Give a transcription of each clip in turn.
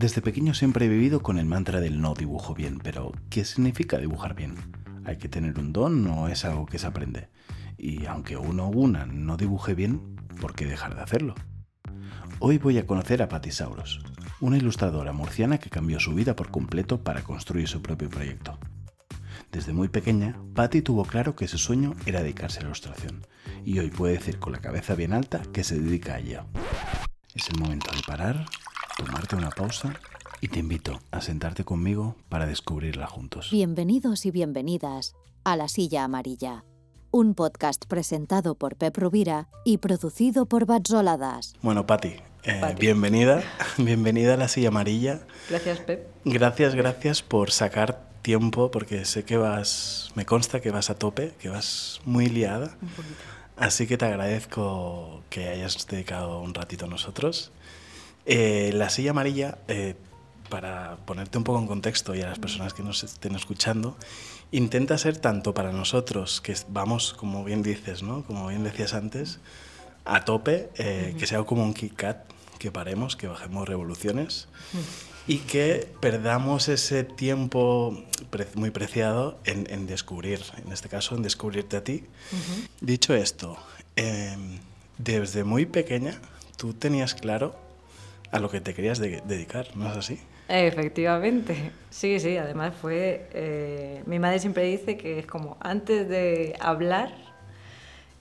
Desde pequeño siempre he vivido con el mantra del no dibujo bien, pero ¿qué significa dibujar bien? ¿Hay que tener un don o es algo que se aprende? Y aunque uno o una no dibuje bien, ¿por qué dejar de hacerlo? Hoy voy a conocer a Patti Sauros, una ilustradora murciana que cambió su vida por completo para construir su propio proyecto. Desde muy pequeña, Patty tuvo claro que su sueño era dedicarse a la ilustración, y hoy puede decir con la cabeza bien alta que se dedica a ello. Es el momento de parar, tomarte una pausa y te invito a sentarte conmigo para descubrirla juntos. Bienvenidos y bienvenidas a La Silla Amarilla, un podcast presentado por Pep Rubira y producido por Batzoladas. Bueno, Patti, eh, bienvenida, bienvenida a la silla amarilla. Gracias, Pep. Gracias, gracias por sacar tiempo, porque sé que vas, me consta que vas a tope, que vas muy liada. Un poquito. Así que te agradezco que hayas dedicado un ratito a nosotros. Eh, la silla amarilla, eh, para ponerte un poco en contexto y a las personas que nos estén escuchando, intenta ser tanto para nosotros, que vamos, como bien dices, ¿no? como bien decías antes, a tope, eh, que sea como un Kit Kat, que paremos, que bajemos revoluciones y que perdamos ese tiempo pre- muy preciado en, en descubrir, en este caso en descubrirte a ti. Dicho esto, eh, desde muy pequeña tú tenías claro a lo que te querías de- dedicar, ¿no es así? Efectivamente. Sí, sí, además fue... eh, mi madre siempre dice que es como antes de hablar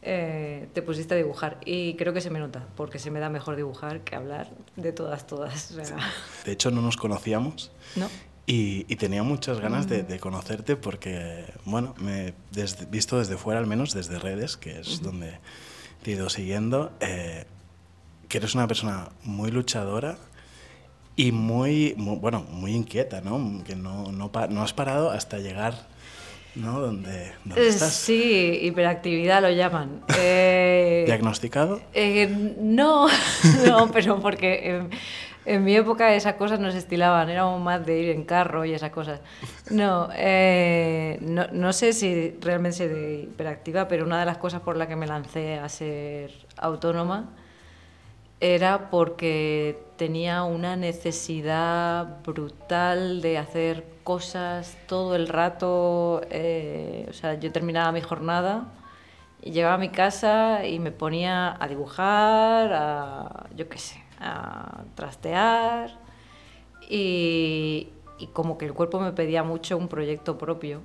eh, te pusiste a dibujar y creo que se me nota porque se me da mejor dibujar que hablar de todas, todas. o sea, De hecho, no nos conocíamos ¿No? y, y tenía muchas ganas de, de conocerte porque, bueno, me desde- visto desde fuera, al menos desde redes, que es donde te he ido siguiendo, eh, que eres una persona muy luchadora y muy, mu- bueno, muy inquieta, ¿no? Que no, no, no has parado hasta llegar, ¿no? Donde, donde Eh, estás. Sí, hiperactividad lo llaman. Eh, ¿Diagnosticado? Eh, no, no, pero porque en, en mi época esas cosas no se estilaban, éramos más de ir en carro y esas cosas. No, eh, no, no sé si realmente soy hiperactiva, pero una de las cosas por las que me lancé a ser autónoma era porque tenía una necesidad brutal de hacer cosas todo el rato. eh, o sea, yo terminaba mi jornada y llegaba a mi casa y me ponía a dibujar, a, yo qué sé, a trastear. Y, y como que el cuerpo me pedía mucho un proyecto propio.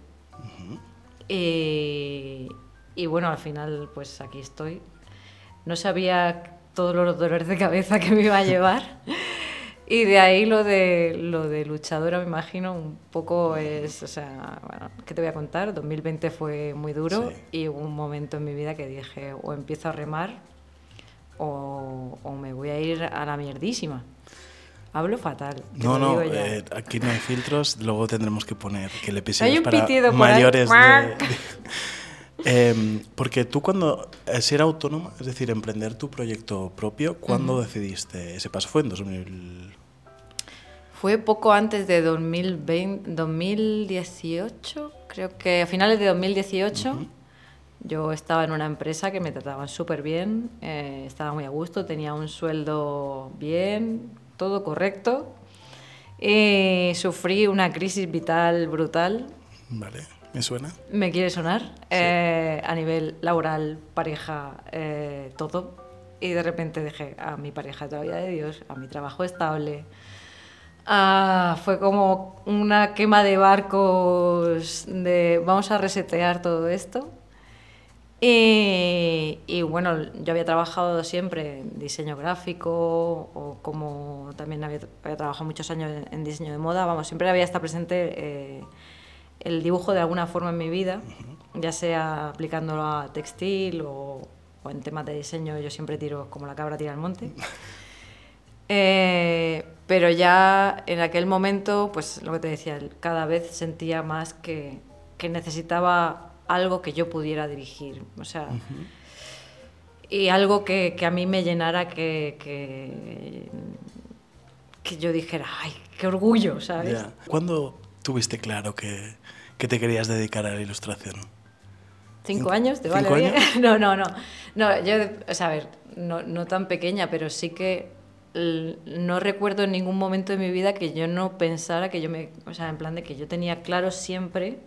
Y, y bueno, al final, pues aquí estoy. No sabía todos los dolores de cabeza que me iba a llevar. Y de ahí lo de, lo de luchadora, me imagino, un poco es, o sea, bueno, ¿qué te voy a contar? 2020 fue muy duro Sí. y hubo un momento en mi vida que dije, o empiezo a remar o, o me voy a ir a la mierdísima. Hablo fatal. No, no, eh, aquí no hay filtros, luego tendremos que poner que un para mayores de... Em, porque tú cuando eh, ser autónoma, es decir, emprender tu proyecto propio, ¿cuándo decidiste ese paso? ¿Fue en 2000? Fue poco antes de 2020, 2018, creo que a finales de 2018. Yo estaba en una empresa que me trataban súper bien, eh, estaba muy a gusto, tenía un sueldo bien, todo correcto. Y sufrí una crisis vital brutal. Vale, ¿me suena? ¿Me quiere sonar? Eh, a nivel laboral, pareja, eh, todo. Y de repente dejé a mi pareja de la vida de Dios, a mi trabajo estable. Ah, fue como una quema de barcos de vamos a resetear todo esto. Y, y bueno, yo había trabajado siempre en diseño gráfico o como también había, había trabajado muchos años en, en diseño de moda, vamos, siempre había estado presente eh, el dibujo de alguna forma en mi vida, ya sea aplicándolo a textil o, o en temas de diseño, yo siempre tiro como la cabra tira al monte. Eh, pero ya en aquel momento, pues lo que te decía, cada vez sentía más que, que necesitaba algo que yo pudiera dirigir. O sea, y algo que, que a mí me llenara, que, que, que yo dijera, ay, qué orgullo, ¿sabes? ¿Cuándo tuviste claro que, que te querías dedicar a la ilustración? ¿Cinco años? ¿Te ¿Cinco vale bien? años? No, no, no. No, yo, o sea, a ver, no, no tan pequeña, pero sí que no recuerdo en ningún momento de mi vida que yo no pensara que yo me, o sea, en plan de que yo tenía claro siempre,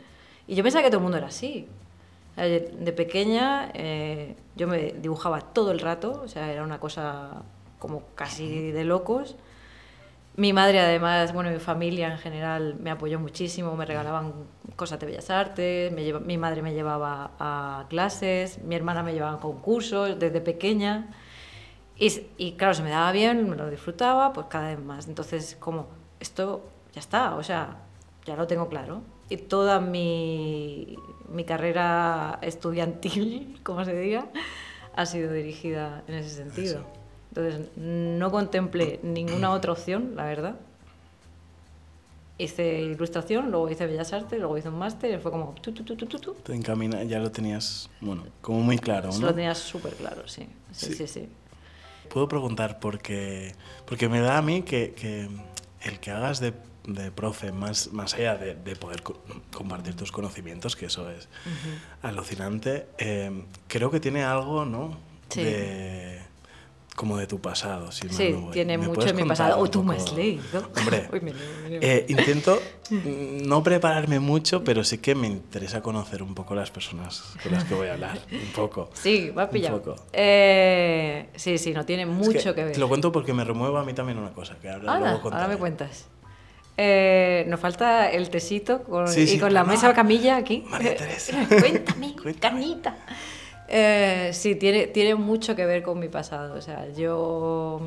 y yo pensaba que todo el mundo era así. De pequeña eh, yo me dibujaba todo el rato, o sea, era una cosa como casi de locos. Mi madre además, bueno, mi familia en general me apoyó muchísimo, me regalaban cosas de bellas artes, me mi madre me llevaba a clases, mi hermana me llevaba a concursos desde pequeña. Y, y, claro, se me daba bien, me lo disfrutaba, pues cada vez más. Entonces, como, esto ya está, o sea, ya lo tengo claro. Y toda mi, mi carrera estudiantil, como se diga, ha sido dirigida en ese sentido. Entonces, no contemplé ninguna otra opción, la verdad. Hice ilustración, luego hice Bellas Artes, luego hice un máster fue como... Tu, tu, tu. Te encamina, ya lo tenías, bueno, como muy claro, ¿no? Lo tenías súper claro, sí. Sí, sí, sí. Puedo preguntar porque, porque me da a mí que, que el que hagas de, de, profe, más, más allá de, de poder compartir tus conocimientos, que eso es alucinante, eh, creo que tiene algo, ¿no? Sí. De, como de tu pasado. Si sí, no tiene mucho de mi pasado. O tú me has leído. Hombre, Uy, me leo, me leo. Eh, intento no prepararme mucho, pero sí que me interesa conocer un poco las personas con las que voy a hablar. Un poco. Sí, va a pillar. Un poco. Eh, sí, sí, no tiene mucho es que, que, ver. Te lo cuento porque me remueve a mí también una cosa. Que ahora, ahora, luego ahora me cuentas. Eh, nos falta el tesito con, Sí, sí, y con la mesa camilla aquí. María Teresa. Cuéntame, Cuéntame. canita. Eh, sí, tiene, tiene mucho que ver con mi pasado. O sea, yo.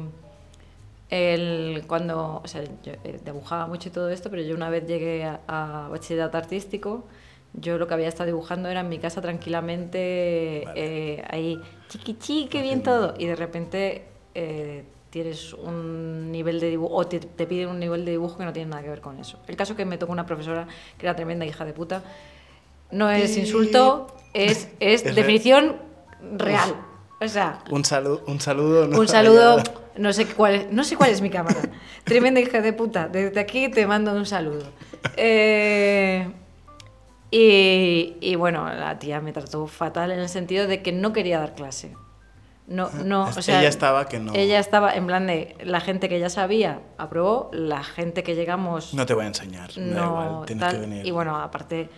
El, cuando. O sea, yo eh, dibujaba mucho y todo esto, pero yo una vez llegué a, a bachillerato artístico, yo lo que había estado dibujando era en mi casa tranquilamente, Vale. eh, ahí, chiqui chiqui, qué bien todo. Y de repente. eh, tienes un nivel de dibujo, o te, te piden un nivel de dibujo que no tiene nada que ver con eso. El caso es que me tocó una profesora que era tremenda hija de puta. No es insulto, es, es Es definición real. O sea, Un saludo, un saludo. ¿no? un saludo, no sé cuál es, no sé cuál es mi cámara. Tremenda hija de puta. Desde aquí te mando un saludo. Eh, y, y bueno, la tía me trató fatal en el sentido de que no quería dar clase. No, no, o sea, ella estaba que no. ella estaba en plan de la gente que ya sabía aprobó, la gente que llegamos No te voy a enseñar. da no igual, tienes tal. que venir. Y bueno, aparte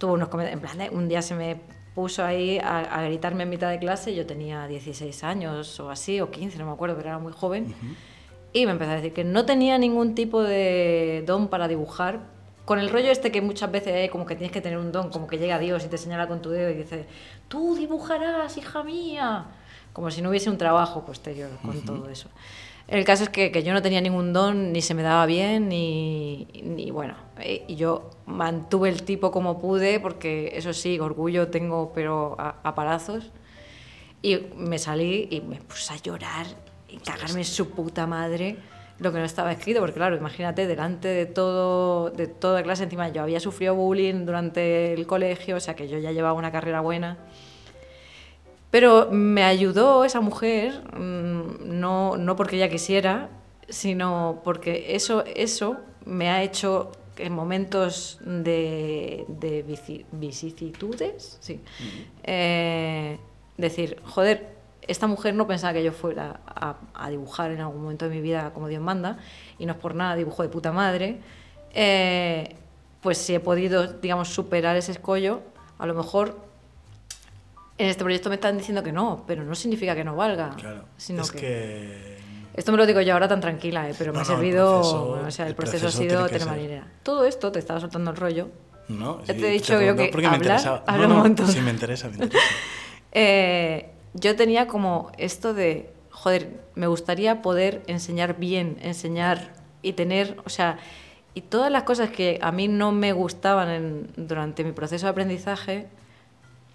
tuvo unos comentarios, en plan de, un día se me puso ahí a, a gritarme en mitad de clase, yo tenía 16 años o así, o 15, no me acuerdo, pero era muy joven, y me empezó a decir que no tenía ningún tipo de don para dibujar, con el rollo este que muchas veces hay como que tienes que tener un don, como que llega Dios y te señala con tu dedo y dice, tú dibujarás, hija mía, como si no hubiese un trabajo posterior con todo eso. El caso es que, que yo no tenía ningún don, ni se me daba bien, ni, ni bueno, eh, y yo mantuve el tipo como pude, porque eso sí, orgullo tengo, pero a, a palazos. Y me salí y me puse a llorar y cagarme en su puta madre lo que no estaba escrito, porque claro, imagínate, delante de todo, de toda clase, encima yo había sufrido bullying durante el colegio, o sea que yo ya llevaba una carrera buena. Pero me ayudó esa mujer, mm, no, no porque ella quisiera, sino porque eso, eso me ha hecho en momentos de, de vici- vicisitudes, sí, eh, decir, joder, esta mujer no pensaba que yo fuera a, a dibujar en algún momento de mi vida como Dios manda, y no es por nada, dibujo de puta madre, eh, pues si he podido, digamos, superar ese escollo, a lo mejor en este proyecto me están diciendo que no, pero no significa que no valga. Claro. Sino es que... que... Esto me lo digo yo ahora tan tranquila, ¿eh? pero me No, ha no, el servido. proceso- o sea, el, el proceso, proceso ha sido ser. manera. Todo esto te estaba soltando el rollo. No, sí, te he dicho yo pregunto que porque me hablar, hablo no, un montón. Sí, me interesa, me interesa. Eh, yo tenía como esto de, joder, me gustaría poder enseñar bien, enseñar y tener, o sea, y todas las cosas que a mí no me gustaban en- durante mi proceso de aprendizaje,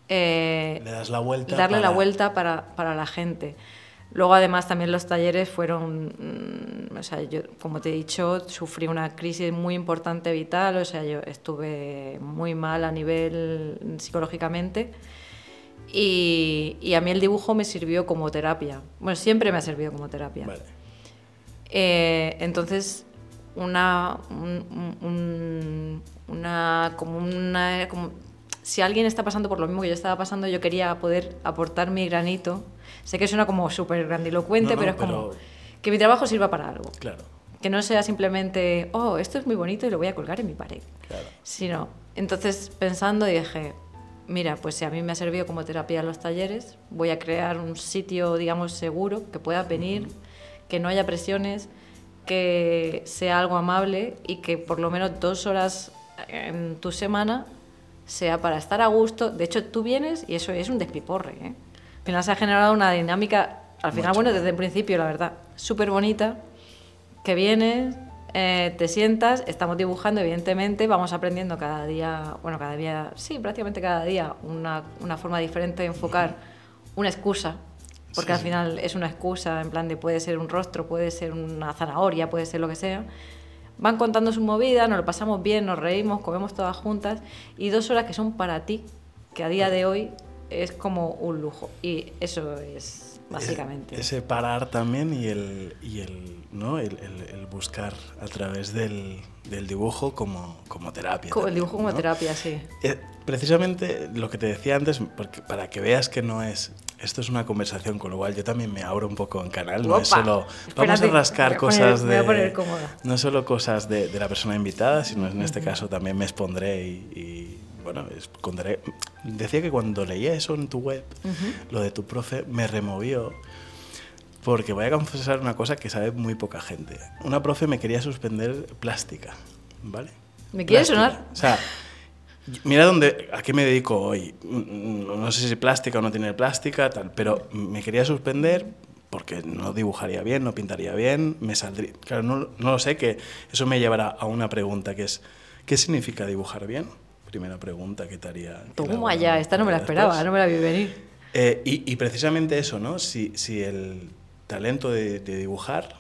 eh, Le das la vuelta. darle la para- vuelta para, para la gente. Luego, además, también los talleres fueron, mm, o sea, yo, como te he dicho, sufrí una crisis muy importante vital, o sea, yo estuve muy mal a nivel psicológicamente y, y a mí el dibujo me sirvió como terapia. Bueno, siempre me ha servido como terapia. Vale. Eh, entonces, una, un- un- un- una, como una, como, si alguien está pasando por lo mismo que yo estaba pasando, yo quería poder aportar mi granito. Sé que suena como súper grandilocuente, No, no, pero es como pero- que mi trabajo sirva para algo. Claro, Que no sea simplemente, oh, esto es muy bonito y lo voy a colgar en mi pared. claro. Sino, entonces pensando dije, mira, pues si a mí me ha servido como terapia en los talleres, voy a crear un sitio, digamos, seguro, que puedas venir, que no haya presiones, que sea algo amable y que por lo menos dos horas en tu semana sea para estar a gusto. De hecho, tú vienes y eso es un despiporre. ¿eh? Al final se ha generado una dinámica, al final, Mucho. bueno, desde el principio, la verdad, súper bonita, que vienes, eh, te sientas, estamos dibujando, evidentemente, vamos aprendiendo cada día, bueno, cada día, sí, prácticamente cada día, una, una forma diferente de enfocar una excusa, porque Sí, al sí. final es una excusa, en plan de puede ser un rostro, puede ser una zanahoria, puede ser lo que sea. Van contando su movida, nos lo pasamos bien, nos reímos, comemos todas juntas y dos horas que son para ti, que a día de hoy es como un lujo. Y eso es básicamente. Ese parar también y el, y el, ¿no? el, el- el buscar a través del, del dibujo como, como terapia. El dibujo como ¿no? terapia, sí. Eh, precisamente lo que te decía antes, porque, para que veas que no es... Esto es una conversación, con lo cual yo también me abro un poco en canal. No es solo... Vamos a rascar voy a poner- cosas me voy a de... poner. No solo cosas de, de la persona invitada, sino en este caso también me expondré y, y, bueno, esconderé. Decía que cuando leía eso en tu web, lo de tu profe, me removió porque voy a confesar una cosa que sabe muy poca gente. Una profe me quería suspender plástica, ¿vale? ¿Me quiere sonar? O sea, mira dónde, a qué me dedico hoy. Mm, No sé si plástica o no tiene plástica, tal, pero me quería suspender porque no dibujaría bien, no pintaría bien, me saldría... Claro, no, no lo sé, que eso me llevará a una pregunta que es, ¿qué significa dibujar bien? Primera pregunta que te haría... Toma ya, esta no me la después. esperaba, no me la vi venir. Eh, y, y precisamente eso, ¿no? Si, si el talento de, de dibujar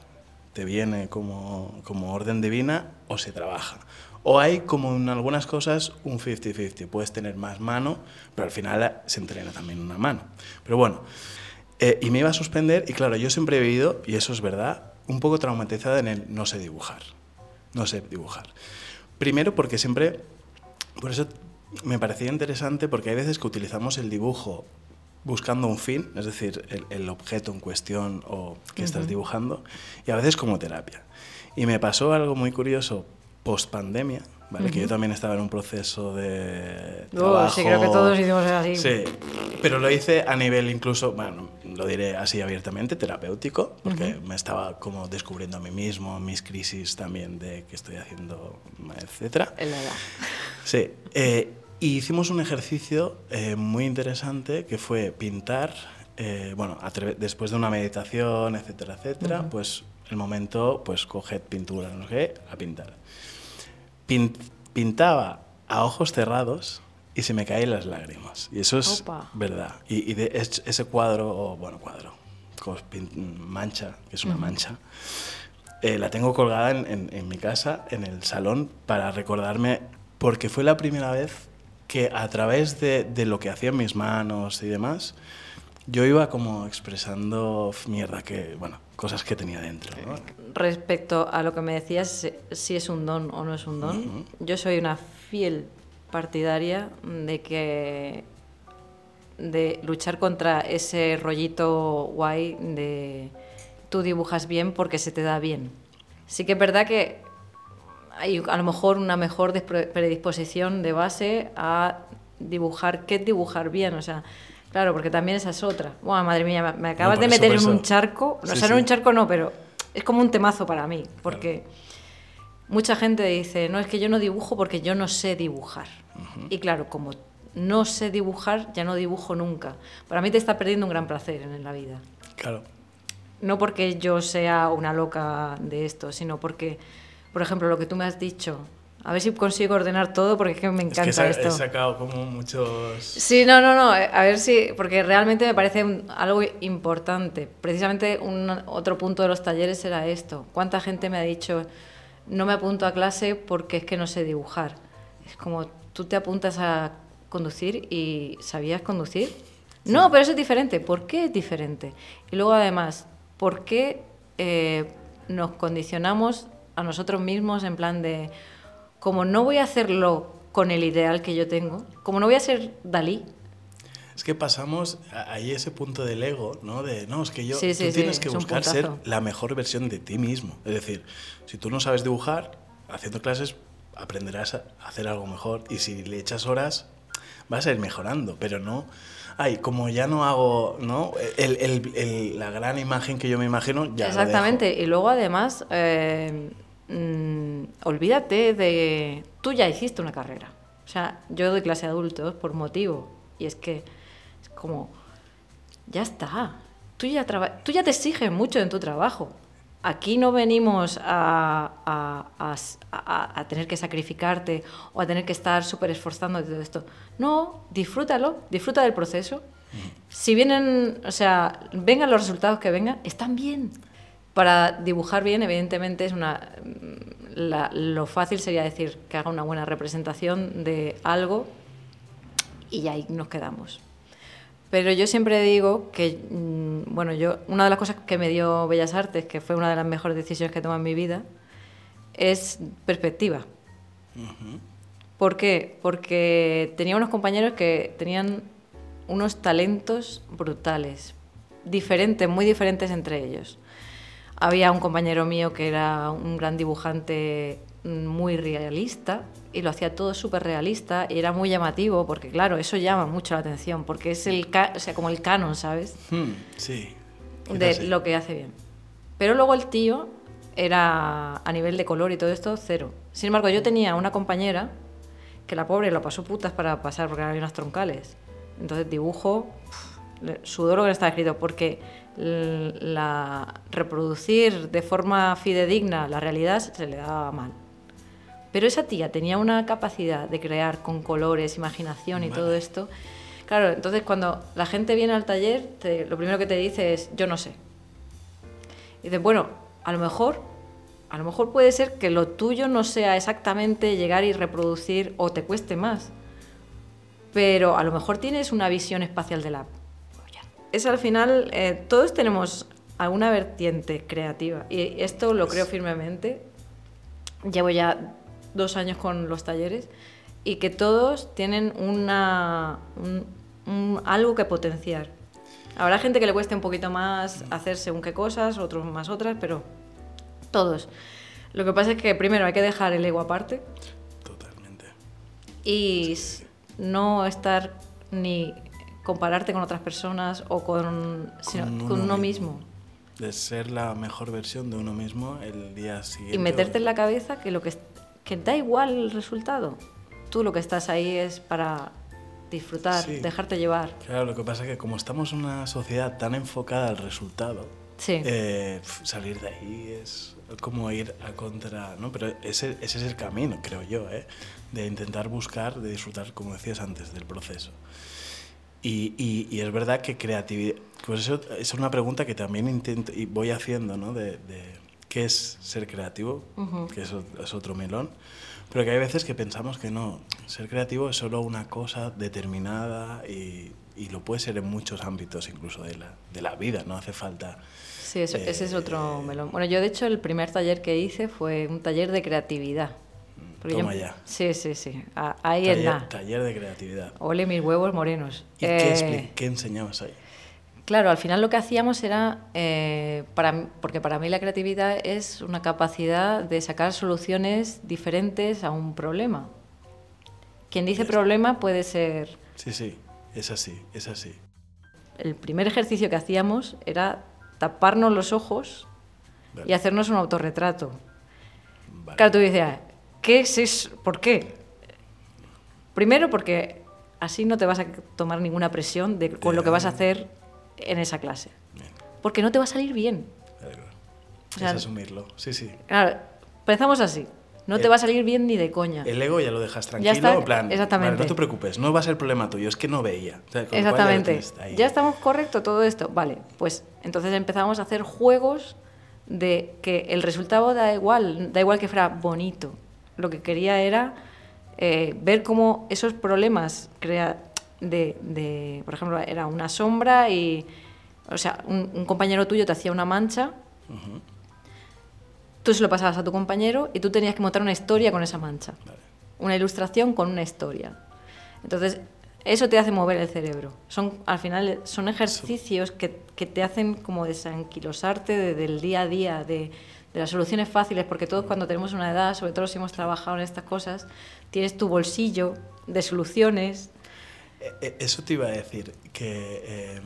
te viene como, como orden divina o se trabaja. O hay, como en algunas cosas, un 50-50. Puedes tener más mano, pero al final se entrena también una mano. Pero bueno, eh, y me iba a suspender y claro, yo siempre he vivido, y eso es verdad, un poco traumatizada en el no sé dibujar. No sé dibujar. Primero porque siempre, por eso me parecía interesante porque hay veces que utilizamos el dibujo buscando un fin, es decir, el, el objeto en cuestión o que estás dibujando, y a veces como terapia. Y me pasó algo muy curioso post pandemia, ¿vale? que yo también estaba en un proceso de trabajo. sí, creo que todos hicimos así. Sí, pero lo hice a nivel incluso, bueno, lo diré así abiertamente, terapéutico, porque me estaba como descubriendo a mí mismo, mis crisis también de qué estoy haciendo, etcétera. En la edad. Sí, eh, y hicimos un ejercicio eh, muy interesante que fue pintar, eh, bueno, después de una meditación, etcétera, etcétera, pues el momento, pues coged pintura, no sé qué, a pintar. Pin- pintaba a ojos cerrados y se me caen las lágrimas. Y eso es Opa. verdad. Y, y de es- ese cuadro, o bueno, cuadro, mancha, que es una mancha, eh, la tengo colgada en, en- en mi casa, en el salón, para recordarme, porque fue la primera vez que a través de, de lo que hacían mis manos y demás, yo iba como expresando mierda que, bueno, cosas que tenía dentro. ¿no? Respecto a lo que me decías, si- es un don o no es un don, yo soy una fiel partidaria de que de luchar contra ese rollito guay de tú dibujas bien porque se te da bien. Sí que es verdad que hay a lo mejor una mejor predisposición de base a dibujar, ¿qué es dibujar bien? O sea, claro, porque también esa es otra. Buah, madre mía, me- acabas de meter en un charco. O Sí, sea, no sí. un charco no, pero es como un temazo para mí, porque mucha gente dice, no, es que yo no dibujo porque yo no sé dibujar. Y claro, como no sé dibujar, ya no dibujo nunca. Para mí te está perdiendo un gran placer en la vida. Claro. No porque yo sea una loca de esto, sino porque, por ejemplo, lo que tú me has dicho, a ver si consigo ordenar todo porque es que me Es encanta que sa- esto. he sacado como muchos... Sí, no, no, no, a ver si, porque realmente me parece un- algo importante. Precisamente un otro punto de los talleres era esto. ¿Cuánta gente me ha dicho, no me apunto a clase porque es que no sé dibujar? Es como, tú te apuntas a conducir y ¿sabías conducir? No, pero eso es diferente. ¿Por qué es diferente? Y luego además, ¿por qué eh, nos condicionamos a nosotros mismos en plan de, como no voy a hacerlo con el ideal que yo tengo, como no voy a ser Dalí, Es que pasamos ahí ese punto del ego, ¿no? De, no, es que yo, Sí, tú sí, tienes que buscar ser la mejor versión de ti mismo. Es decir, si tú no sabes dibujar, haciendo clases aprenderás a hacer algo mejor y si le echas horas vas a ir mejorando, pero no... Ay, como ya no hago, ¿no? El- el- el- la gran imagen que yo me imagino, ya lo dejo. Exactamente. Y luego además, eh, mm, olvídate de... Tú ya hiciste una carrera. O sea, yo doy clase a adultos por motivo. Y es que es como, ya está. Tú ya, traba- tú ya te exiges mucho en tu trabajo. Aquí no venimos a, a- a tener que sacrificarte o a tener que estar súper esforzando de todo esto. No, disfrútalo, disfruta del proceso. Si vienen, o sea, vengan los resultados que vengan, están bien. Para dibujar bien, evidentemente, es una. mm, la- lo fácil sería decir que haga una buena representación de algo y ahí nos quedamos. Pero yo siempre digo que, mm, bueno, yo una de las cosas que me dio Bellas Artes, que fue una de las mejores decisiones que he tomado en mi vida, es perspectiva. ¿Por qué? Porque tenía unos compañeros que tenían unos talentos brutales, diferentes, muy diferentes entre ellos. Había un compañero mío que era un gran dibujante mm, muy realista y lo hacía todo súper realista y era muy llamativo porque claro, eso llama mucho la atención porque es el ca- o sea, como el canon, ¿sabes? Hmm, sí. de lo que hace bien. Pero luego el tío era a nivel de color y todo esto cero. Sin embargo, yo tenía una compañera que la pobre lo pasó putas para pasar porque había unas troncales. Entonces dibujo, sudó lo que no estaba escrito porque la reproducir de forma fidedigna la realidad se le daba mal. Pero esa tía tenía una capacidad de crear con colores, imaginación y todo esto. Claro, entonces cuando la gente viene al taller, te- lo primero que te dice es, yo no sé. Y dices, bueno, a lo mejor, a lo mejor puede ser que lo tuyo no sea exactamente llegar y reproducir o te cueste más. Pero a lo mejor tienes una visión espacial de la polla. Es al final, eh, todos tenemos alguna vertiente creativa. Y esto lo creo firmemente. Llevo ya dos años con los talleres y que todos tienen una, un- un- algo que potenciar. Habrá gente que le cueste un poquito más hacer según qué cosas, otros más otras, pero todos. Lo que pasa es que primero hay que dejar el ego aparte Totalmente. y no estar ni compararte con otras personas o con, sino Con con uno uno mismo. De ser la mejor versión de uno mismo el día siguiente. Y meterte en la cabeza que lo que, que da igual el resultado. Tú lo que estás ahí es para disfrutar, Sí. dejarte llevar. Claro, lo que pasa es que como estamos en una sociedad tan enfocada al resultado, Sí. eh, salir de ahí es como ir a contra, ¿no? Pero ese, ese es el camino, creo yo, ¿eh? De intentar buscar, de disfrutar, como decías antes, del proceso. Y, y- y es verdad que creatividad, pues eso es una pregunta que también intento y voy haciendo, ¿no? De, de qué es ser creativo, que eso es otro melón, pero que hay veces que pensamos que no, ser creativo es solo una cosa determinada y, y lo puede ser en muchos ámbitos incluso de la, de la vida, no hace falta... Sí, eso- ese es otro Eh, melón. Bueno, yo de hecho el primer taller que hice fue un taller de creatividad. Porque yo- Toma ya. Sí, sí, sí. A- Ahí Taller, nada. taller de creatividad. Ole mis huevos morenos. ¿Y qué, Eh, expli- qué enseñabas ahí? Claro, al final lo que hacíamos era, eh, para, porque para mí la creatividad es una capacidad de sacar soluciones diferentes a un problema. Quien dice problema puede ser, Sí, sí, es así, es así. el primer ejercicio que hacíamos era taparnos los ojos Vale. y hacernos un autorretrato. Vale. Claro, tú dices, ¿qué es eso? ¿Por qué? Primero porque así no te vas a tomar ninguna presión de, con lo que vas a hacer en esa clase. Porque no te va a salir bien. O sea, es asumirlo, sí, sí. Claro, empezamos así. No te Eh, va a salir bien ni de coña. El ego ya lo dejas tranquilo, está, en plan, exactamente. vale, no te preocupes, no va a ser problema tuyo, es que no veía. O sea, ya Exactamente. ahí. Ya estamos correcto todo esto. Vale, pues entonces empezamos a hacer juegos de que el resultado da igual, da igual que fuera bonito. Lo que quería era eh, ver cómo esos problemas crea de, de, por ejemplo, era una sombra y, o sea, un, un compañero tuyo te hacía una mancha, tú se lo pasabas a tu compañero y tú tenías que montar una historia con esa mancha. vale. una ilustración con una historia. Entonces, eso te hace mover el cerebro. Son, al final son ejercicios que, que te hacen como desanquilosarte de- del día a día, de, de las soluciones fáciles, porque todos cuando tenemos una edad, sobre todo si hemos trabajado en estas cosas, tienes tu bolsillo de soluciones. Eh, eh, Eso te iba a decir, que... eh,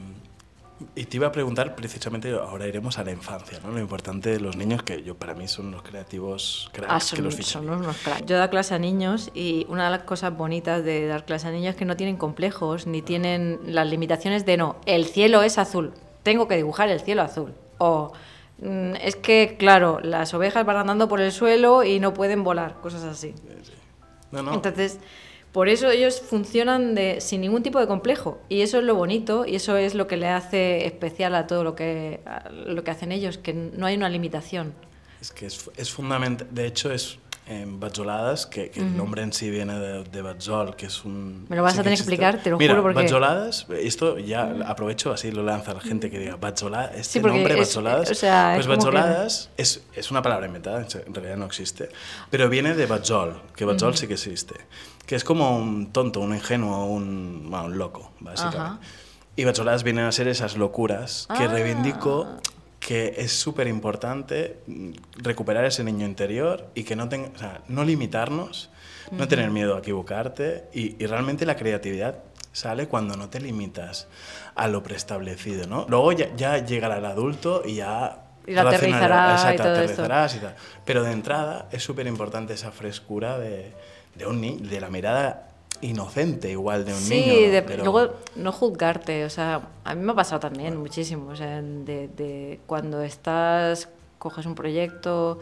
y te iba a preguntar precisamente, ahora iremos a la infancia, ¿no? Lo importante de los niños, que yo para mí son los creativos cracks Ah, que son, los fichan. son unos cracks. Yo doy clase a niños y una de las cosas bonitas de dar clase a niños es que no tienen complejos ni tienen las limitaciones de no, el cielo es azul, tengo que dibujar el cielo azul. O es que, claro, las ovejas van andando por el suelo y no pueden volar, cosas así. No, no. Entonces, por eso ellos funcionan de, sin ningún tipo de complejo. Y eso es lo bonito y eso es lo que le hace especial a todo lo que, lo que hacen ellos, que no hay una limitación. Es que es, es fundamental. De hecho, es en Batzoladas, que, que el nombre en sí viene de, de Batzol, que es un. Me lo vas a tener que explicar, te lo Mira, juro, porque- Batzoladas, esto ya aprovecho, así lo lanza la gente que diga Batzoladas. Este Sí, nombre, es- Batzoladas. o sea, pues que- Batzoladas es, es una palabra inventada, en realidad no existe. Pero viene de Batzol, que Batzol sí que existe. Que es como un tonto, un ingenuo, un, bueno, un loco, básicamente. Y Batzoladas vienen a ser esas locuras que Ah. reivindico que es súper importante mm, recuperar ese niño interior y que no, tenga, o sea, no limitarnos, no tener miedo a equivocarte y, y realmente la creatividad sale cuando no te limitas a lo preestablecido, ¿no? Luego ya, ya llegará el adulto y ya... Y lo aterrizará racional- y todo aterrizarás y tal. Pero de entrada es súper importante esa frescura de, de, un de la mirada inocente igual de un Sí, niño. de- pero- luego no juzgarte, o sea, a mí me ha pasado también muchísimo, o sea, de, de cuando estás, coges un proyecto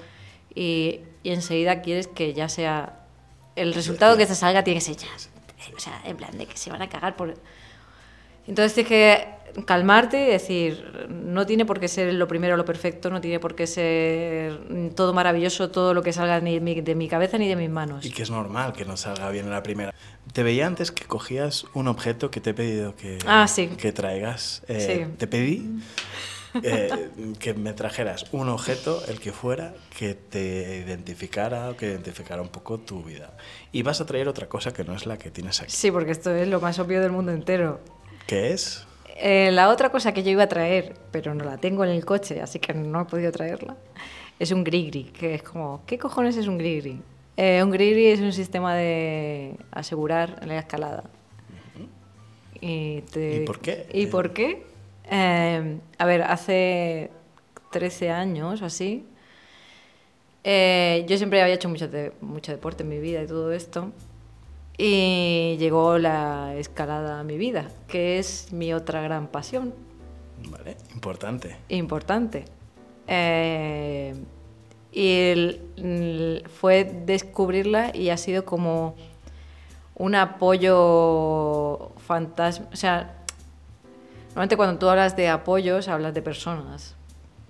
y, y enseguida quieres que ya sea, el resultado que te salga tiene que ser ya, o sea, en plan de que se van a cagar por... Entonces tienes que calmarte y decir, no tiene por qué ser lo primero lo perfecto, no tiene por qué ser todo maravilloso, todo lo que salga ni de mi, de mi cabeza ni de mis manos. Y que es normal que no salga bien en la primera. Te veía antes que cogías un objeto que te he pedido que, Ah, sí. que traigas. Eh, Sí. Te pedí eh, que me trajeras un objeto, el que fuera, que te identificara o que identificara un poco tu vida. Y vas a traer otra cosa que no es la que tienes aquí. Sí, porque esto es lo más obvio del mundo entero. ¿Qué es? Eh, la otra cosa que yo iba a traer, pero no la tengo en el coche, así que no he podido traerla, es un grigri, que es como, ¿qué cojones es un grigri? Eh, un grigri es un sistema de asegurar la escalada. ¿Y, te- ¿Y por qué? ¿Y por qué? Eh, a ver, hace 13 años o así, yo siempre había hecho mucho, de- mucho deporte en mi vida y todo esto. Y llegó la escalada a mi vida, que es mi otra gran pasión, Vale, importante. importante. Eh, y el- el- fue descubrirla y ha sido como un apoyo fantasma. O sea, normalmente cuando tú hablas de apoyos, hablas de personas,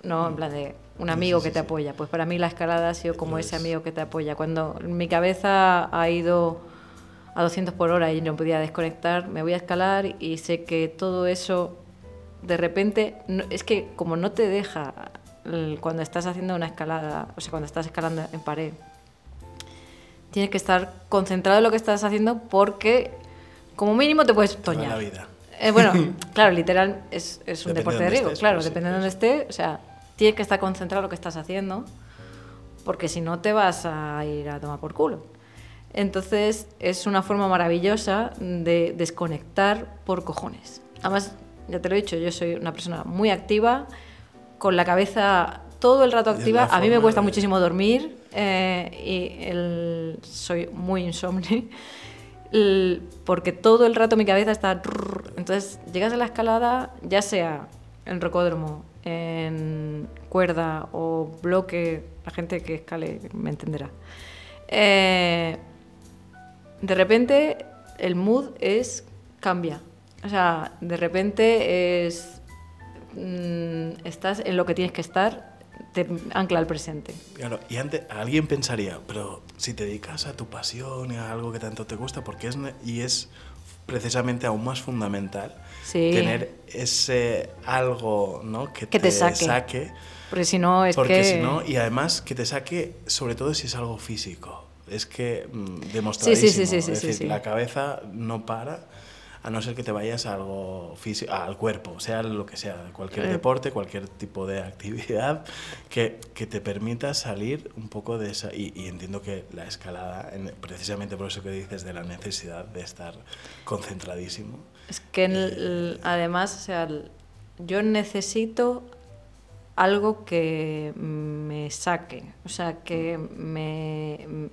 ¿no? En plan de un amigo que te apoya. Pues para mí la escalada ha sido como ese amigo que te apoya. Cuando mi cabeza ha ido a 200 por hora y no podía desconectar, me voy a escalar y sé que todo eso de repente, no- es que como no te deja cuando estás haciendo una escalada, o sea, cuando estás escalando en pared, tienes que estar concentrado en lo que estás haciendo porque como mínimo te puedes toñar. la vida. Eh, bueno, claro, literal es, es un deporte de riesgo, claro, sí, depende de dónde esté, o sea, tienes que estar concentrado en lo que estás haciendo porque si no te vas a ir a tomar por culo. Entonces es una forma maravillosa de desconectar por cojones. Además, ya te lo he dicho, yo soy una persona muy activa, con la cabeza todo el rato activa. A mí me cuesta de- muchísimo dormir eh, y el- soy muy insomne. El- porque todo el rato mi cabeza está... Entonces llegas a la escalada, ya sea en rocódromo, en cuerda o bloque, la gente que escale me entenderá. Eh, de repente el mood es cambia. O sea, de repente es mm, estás en lo que tienes que estar, te ancla al presente. Claro, y antes alguien pensaría, pero si te dedicas a tu pasión y a algo que tanto te gusta, porque es y es precisamente aún más fundamental Sí. tener ese algo, ¿no? Que, Que te saque. Porque si no es porque que si no, y además que te saque, sobre todo si es algo físico. Es que mm, demostradísimo. sí, sí, sí, es sí, decir, la cabeza no para a no ser que te vayas a algo físico, al cuerpo, sea lo que sea, cualquier Eh. deporte, cualquier tipo de actividad que, que te permita salir un poco de esa. Y, y entiendo que la escalada, en- precisamente por eso que dices de la necesidad de estar concentradísimo. Es que el- además, o sea, el- yo necesito algo que me saque, o sea, que me...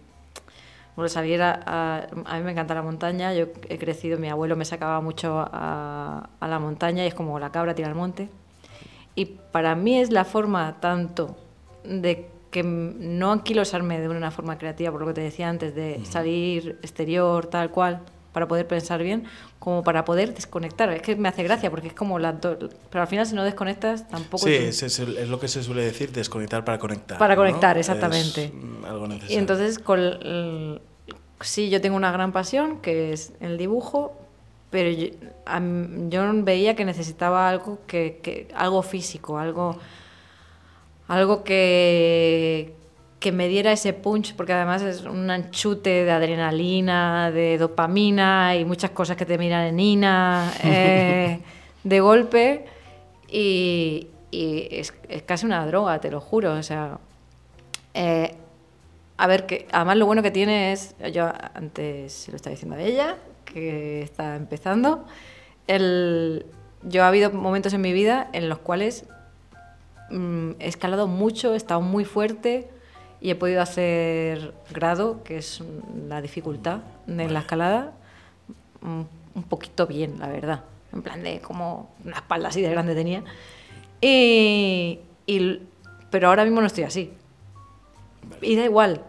Bueno, salir a, a, a mí me encanta la montaña, yo he crecido, mi abuelo me sacaba mucho a, a la montaña y es como la cabra tira al monte. Y para mí es la forma tanto de que no anquilosarme de una forma creativa, por lo que te decía antes, de salir exterior, tal cual, para poder pensar bien, como para poder desconectar. Es que me hace gracia porque es como las dos. Pero al final, si no desconectas, tampoco. Sí, es- es, es el- es lo que se suele decir, desconectar para conectar. Para conectar, exactamente. algo necesario. Y entonces, con el- sí, yo tengo una gran pasión, que es el dibujo, pero yo, a mí- yo veía que necesitaba algo, que, que- algo físico, algo, algo que, que me diera ese punch, porque además es un anchute de adrenalina, de dopamina y muchas cosas que te miran en Ina, eh, de golpe, y, y es, es casi una droga, te lo juro, o sea... eh, a ver, que además lo bueno que tiene es, yo antes se lo estaba diciendo a ella, que está empezando, el, yo ha habido momentos en mi vida en los cuales mm, he escalado mucho, he estado muy fuerte y he podido hacer grado, que es la dificultad de la escalada, mm, un poquito bien, la verdad. En plan de como una espalda así de grande tenía. Y, y- pero ahora mismo no estoy así. Y da igual,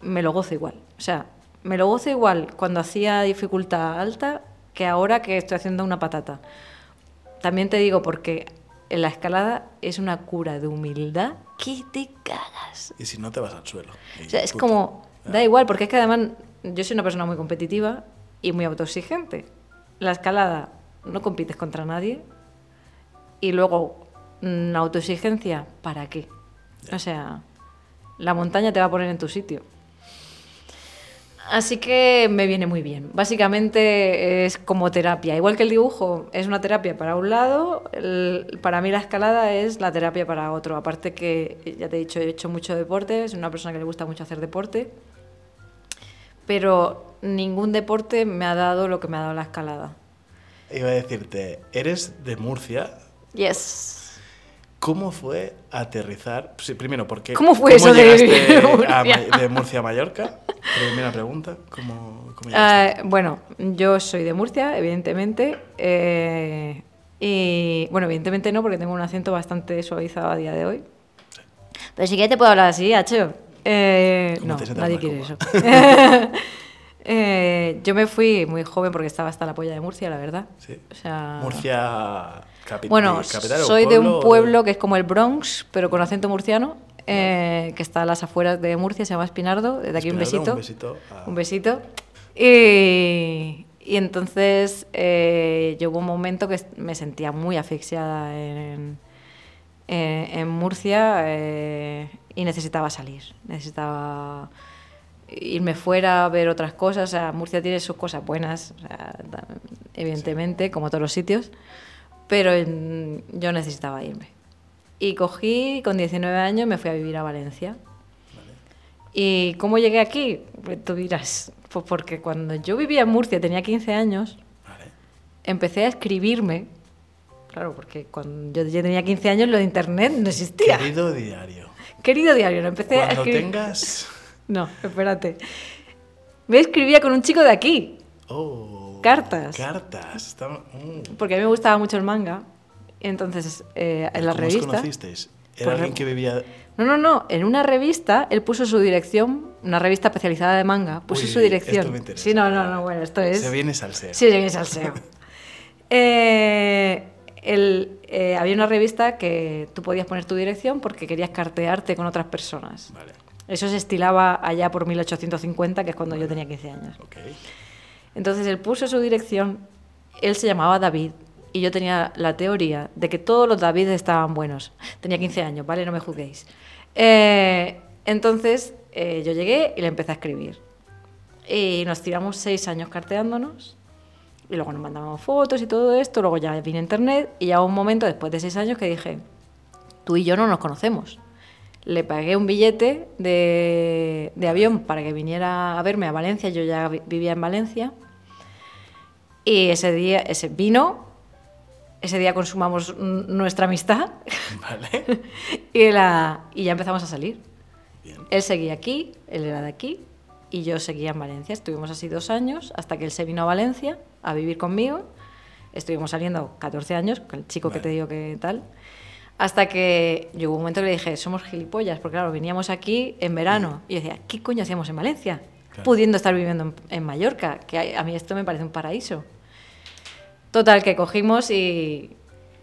me lo gozo igual. O sea, me lo gozo igual cuando hacía dificultad alta que ahora que estoy haciendo una patata. También te digo porque la escalada es una cura de humildad que te cagas. Y si no, te vas al suelo. Y O sea, es como, da igual, porque es que además yo soy una persona muy competitiva y muy autoexigente. La escalada no compites contra nadie y luego mm, la autoexigencia, ¿para qué? O sea, la montaña te va a poner en tu sitio. Así que me viene muy bien. Básicamente es como terapia. Igual que el dibujo es una terapia para un lado, el- para mí la escalada es la terapia para otro. Aparte que, ya te he dicho, he hecho mucho deporte, soy una persona que le gusta mucho hacer deporte, pero ningún deporte me ha dado lo que me ha dado la escalada. Iba a decirte, eres de Murcia. Yes. ¿Cómo fue aterrizar? Primero, ¿por qué? ¿Cómo fue eso de a de Murcia a Mallorca? Primera pregunta, ¿cómo, cómo? Eh, bueno, yo soy de Murcia, evidentemente. eh, y bueno, evidentemente no, porque tengo un acento bastante suavizado a día de hoy. Pero sí que te puedo hablar así, Hacho. Eh, ¿Cómo no, nadie quiere eso. Eh, yo me fui muy joven porque estaba hasta la polla de Murcia, la verdad. Sí. O sea, Murcia, capi- bueno, capital soy de un pueblo, pueblo que es como el Bronx, pero con acento murciano, eh, que está a las afueras de Murcia, se llama Espinardo. Desde aquí un Espinardo, besito. un besito a- Un besito. Y, y entonces eh, hubo un momento que me sentía muy asfixiada en, en, en Murcia eh, y necesitaba salir. Necesitaba irme fuera a ver otras cosas. O sea, Murcia tiene sus cosas buenas, o sea, evidentemente, como todos los sitios, pero yo necesitaba irme. Y cogí, con 19 años, me fui a vivir a Valencia. ¿Y cómo llegué aquí? Pues tú dirás, pues porque cuando yo vivía en Murcia, tenía 15 años, Vale. empecé a escribirme. Claro, porque cuando yo tenía 15 años lo de internet no existía. Querido diario, Querido diario, lo empecé a cuando escribir. tengas... No, espérate. Me escribía con un chico de aquí, Oh, Cartas. Cartas. está- mm. porque a mí me gustaba mucho el manga. Entonces, eh, en la ¿Cómo os revista. conocisteis? ¿Era Por alguien que vivía...? No, no, no. En una revista, él puso su dirección, una revista especializada de manga, puso Uy, su dirección. esto me interesa. Sí, no, no, no, bueno, esto es. Se viene salseo. Sí, llegué salseo. eh, el- eh, había una revista que tú podías poner tu dirección porque querías cartearte con otras personas. Vale, Eso se estilaba allá por 1850, que es cuando yo tenía 15 años. ok. Entonces él puso su dirección, él se llamaba David y yo tenía la teoría de que todos los Davides estaban buenos. Tenía 15 años, ¿vale? No me juzguéis. Eh, entonces eh, yo llegué y le empecé a escribir. Y nos tiramos seis años carteándonos Y luego nos mandábamos fotos y todo esto, luego ya vine internet y ya un momento después de seis años que dije, tú y yo no nos conocemos. Le pagué un billete de, de avión para que viniera a verme a Valencia, yo ya vivía en Valencia. Y ese día, ese vino, ese día consumamos nuestra amistad. Vale. y, la, y ya empezamos a salir. Él seguía aquí, él era de aquí, y yo seguía en Valencia. Estuvimos así dos años hasta que él se vino a Valencia a vivir conmigo. Estuvimos saliendo 14 años, con el chico que te digo que tal. Hasta que llegó un momento que le dije, somos gilipollas, porque claro, veníamos aquí en verano. Y yo decía, ¿qué coño hacíamos en Valencia? Pudiendo estar viviendo en, Mallorca, que a, mí esto me parece un paraíso. Total, que cogimos y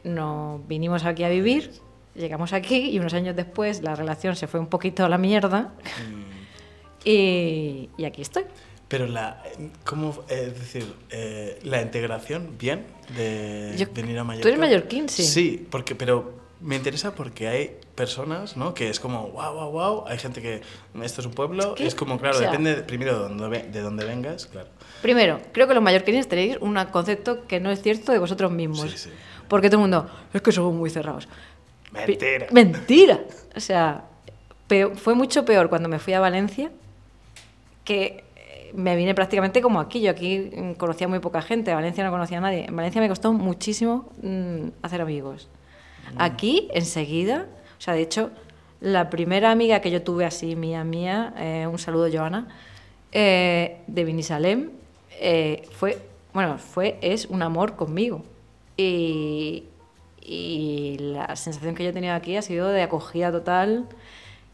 nos vinimos aquí a vivir, llegamos aquí y unos años después la relación se fue un poquito a la mierda. Mm. Y, aquí estoy. Pero la, ¿cómo, es decir, eh, la integración, bien, de venir a Mallorca? Tú eres mallorquín, sí. Sí, porque, pero me interesa porque hay personas, ¿no? Que es como, wow, wow, wow. Hay gente que, esto es un pueblo, es, como, claro, depende primero de dónde, de vengas, claro. Primero, creo que los mallorquines tenéis un concepto que no es cierto de vosotros mismos. Sí, sí. Porque todo el mundo, es que somos muy cerrados. Mentira. Mentira. O sea, fue mucho peor cuando me fui a Valencia que eh, me vine prácticamente como aquí. Yo aquí mm, conocía muy poca gente, en Valencia no conocía a nadie. En Valencia me costó muchísimo mm, hacer amigos. Mm. Aquí, enseguida, o sea, de hecho, la primera amiga que yo tuve así, mía, mía, eh, un saludo, Joana, eh, de Vinisalem, fue, bueno, fue, es un amor conmigo. Y, y la sensación que yo he tenido aquí ha sido de acogida total,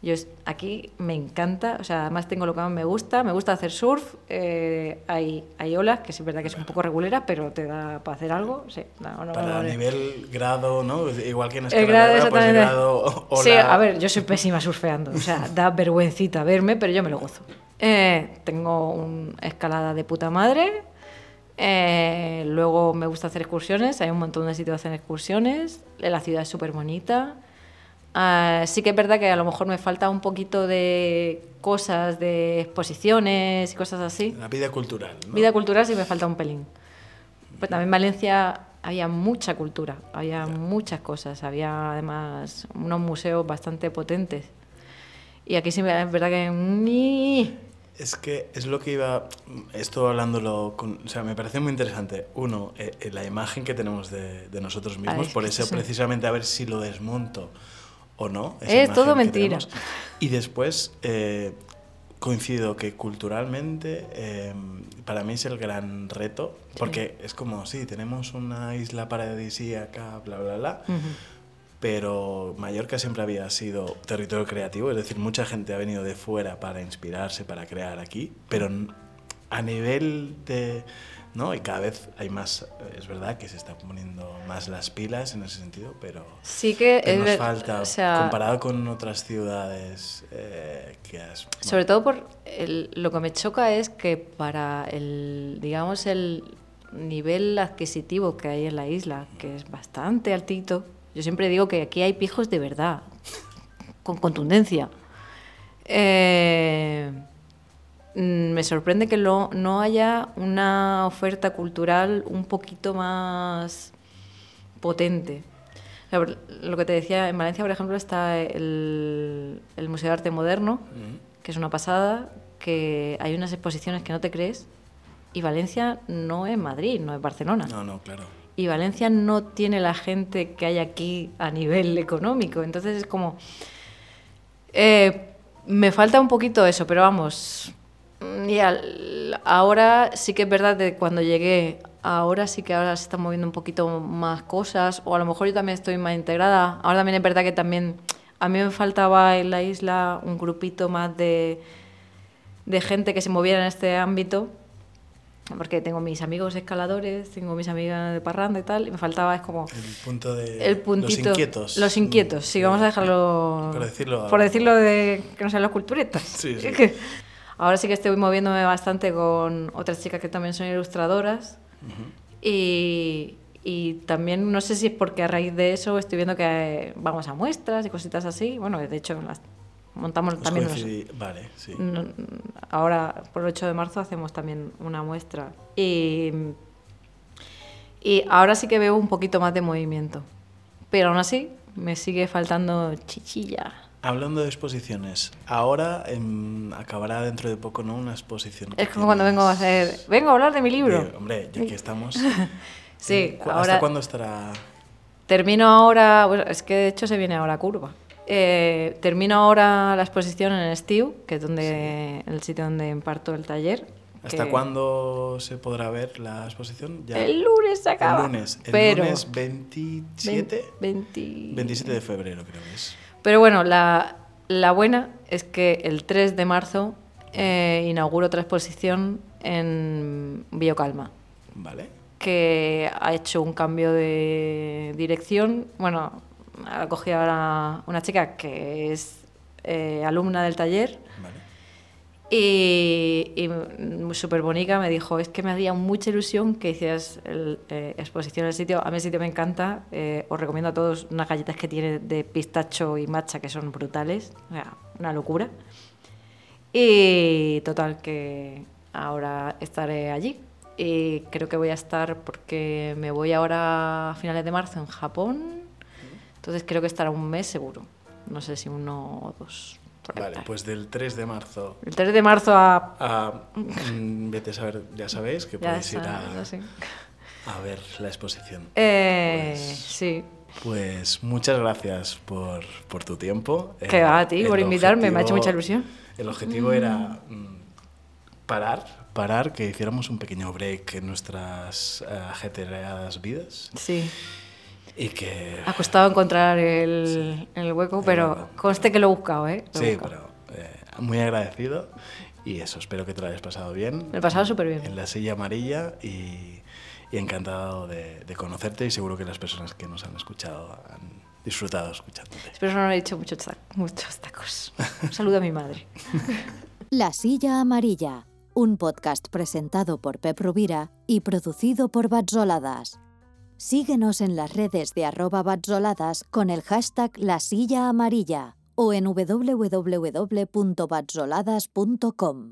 yo aquí me encanta, o sea, además tengo lo que más me gusta, me gusta hacer surf, eh, hay, hay olas, que es verdad que es un poco regulera, pero te da para hacer algo, sí. para nivel grado, ¿no? Igual que en escalada, grado, pues grado ola. Sí, a ver, yo soy pésima surfeando, o sea, da vergüencita verme, pero yo me lo gozo. Eh, tengo una escalada de puta madre, eh, luego me gusta hacer excursiones, hay un montón de sitios hacer excursiones, la ciudad es súper bonita, Ah, sí que es verdad que a lo mejor me falta un poquito de cosas, de exposiciones y cosas así. La vida cultural. Vida cultural sí me falta un pelín. Pues también en Valencia había mucha cultura, había muchas cosas, había además unos museos bastante potentes. Y aquí sí es verdad que ni... Es que es lo que iba, esto hablándolo con, o sea, me parece muy interesante. Uno, eh, eh, la imagen que tenemos de, nosotros mismos, por eso precisamente a ver si lo desmonto o no. Es todo mentira. Y después eh, coincido que culturalmente em, para mí es el gran reto, porque es como, sí, tenemos una isla paradisíaca, bla, bla, bla. Pero Mallorca siempre había sido territorio creativo, es decir, mucha gente ha venido de fuera para inspirarse, para crear aquí, pero a nivel de, ¿no? Y cada vez hay más, es verdad que se está poniendo más las pilas en ese sentido, pero sí que, nos falta, comparado con otras ciudades eh, que has... Sobre todo por lo que me choca es que para el, digamos, el nivel adquisitivo que hay en la isla, que es bastante altito, yo siempre digo que aquí hay pijos de verdad, con contundencia. Eh, me sorprende que no haya una oferta cultural un poquito más potente. Lo que te decía, en Valencia, por ejemplo, está el, Museo de Arte Moderno, que es una pasada, que hay unas exposiciones que no te crees, y Valencia no es Madrid, no es Barcelona. No, no, claro. Y Valencia no tiene la gente que hay aquí a nivel económico. Entonces es como... Eh, me falta un poquito eso, pero vamos, y ahora sí que es verdad que cuando llegué, ahora sí que ahora se están moviendo un poquito más cosas, o a lo mejor yo también estoy más integrada. Ahora también es verdad que también a mí me faltaba en la isla un grupito más de, de gente que se moviera en este ámbito, porque tengo mis amigos escaladores, tengo mis amigas de parranda y tal, y me faltaba es como... El punto de... El puntito, los inquietos. Los inquietos, sí, vamos a dejarlo... Por decirlo... Por decirlo de que no sean los culturetas. Sí, sí. Ahora sí que estoy moviéndome bastante con otras chicas que también son ilustradoras. y, y, también no sé si es porque a raíz de eso estoy viendo que vamos a muestras y cositas así. Bueno, de hecho, las montamos también. Vale, sí. Ahora, por el 8 de marzo, hacemos también una muestra. Y, Y ahora sí que veo un poquito más de movimiento. Pero aún así, me sigue faltando chichilla. Hablando de exposiciones, ahora em, acabará dentro de poco ¿no? una exposición. Es como cuando vengo a hacer. Vengo a hablar de mi libro. hombre, ya que estamos. Sí, eh, ¿cu- ¿Hasta ahora- cuándo estará? Termino ahora, bueno, es que de hecho se viene ahora curva. Eh, termino ahora la exposición en Estiu, que es donde el sitio donde imparto el taller. ¿Hasta que cuándo se podrá ver la exposición? Ya. El lunes se acaba. El lunes. El pero, lunes 27, 20 27 de febrero, creo que es. Pero bueno, la, la buena es que el 3 de marzo eh, inauguro otra exposición en Biocalma, Vale. que ha hecho un cambio de dirección. Bueno, ha cogido ahora una chica que es eh, alumna del taller Vale. Y, y súper bonita me dijo, es que me hacía mucha ilusión que hicieras el, eh, exposición en el sitio. A mí el sitio me encanta. eh, os recomiendo a todos unas galletas que tiene de pistacho y matcha que son brutales. Una locura. Y total, que ahora estaré allí. Y creo que voy a estar porque me voy ahora a finales de marzo en Japón. Entonces creo que estará un mes seguro. No sé si uno o dos. Vale, pues del 3 de marzo El 3 de marzo a a. mm, vete a saber, ya sabéis que Ya podéis ir a, a ver la exposición. Eh, Pues- Sí. Pues muchas gracias por, por tu tiempo. Que Eh, va a ti por invitarme, me ha hecho mucha ilusión. El objetivo era mm, parar, parar, que hiciéramos un pequeño break en nuestras eh, ajetreadas vidas Sí. Y que... Ha costado encontrar el, el hueco, pero conste que lo he buscado, ¿eh? Lo Sí, buscado. pero eh, muy agradecido y eso, espero que te lo hayas pasado bien. Me he pasado súper bien. En la silla amarilla y, y encantado de, de conocerte y seguro que las personas que nos han escuchado han disfrutado escuchándote. Espero no haber dicho muchos, ta- muchos tacos. Un saludo a mi madre. La Silla Amarilla, un podcast presentado por Pep Rubira y producido por Batzoladas. Síguenos en las redes de arroba batzoladas con el hashtag La Silla Amarilla o en www.batzoladas.com.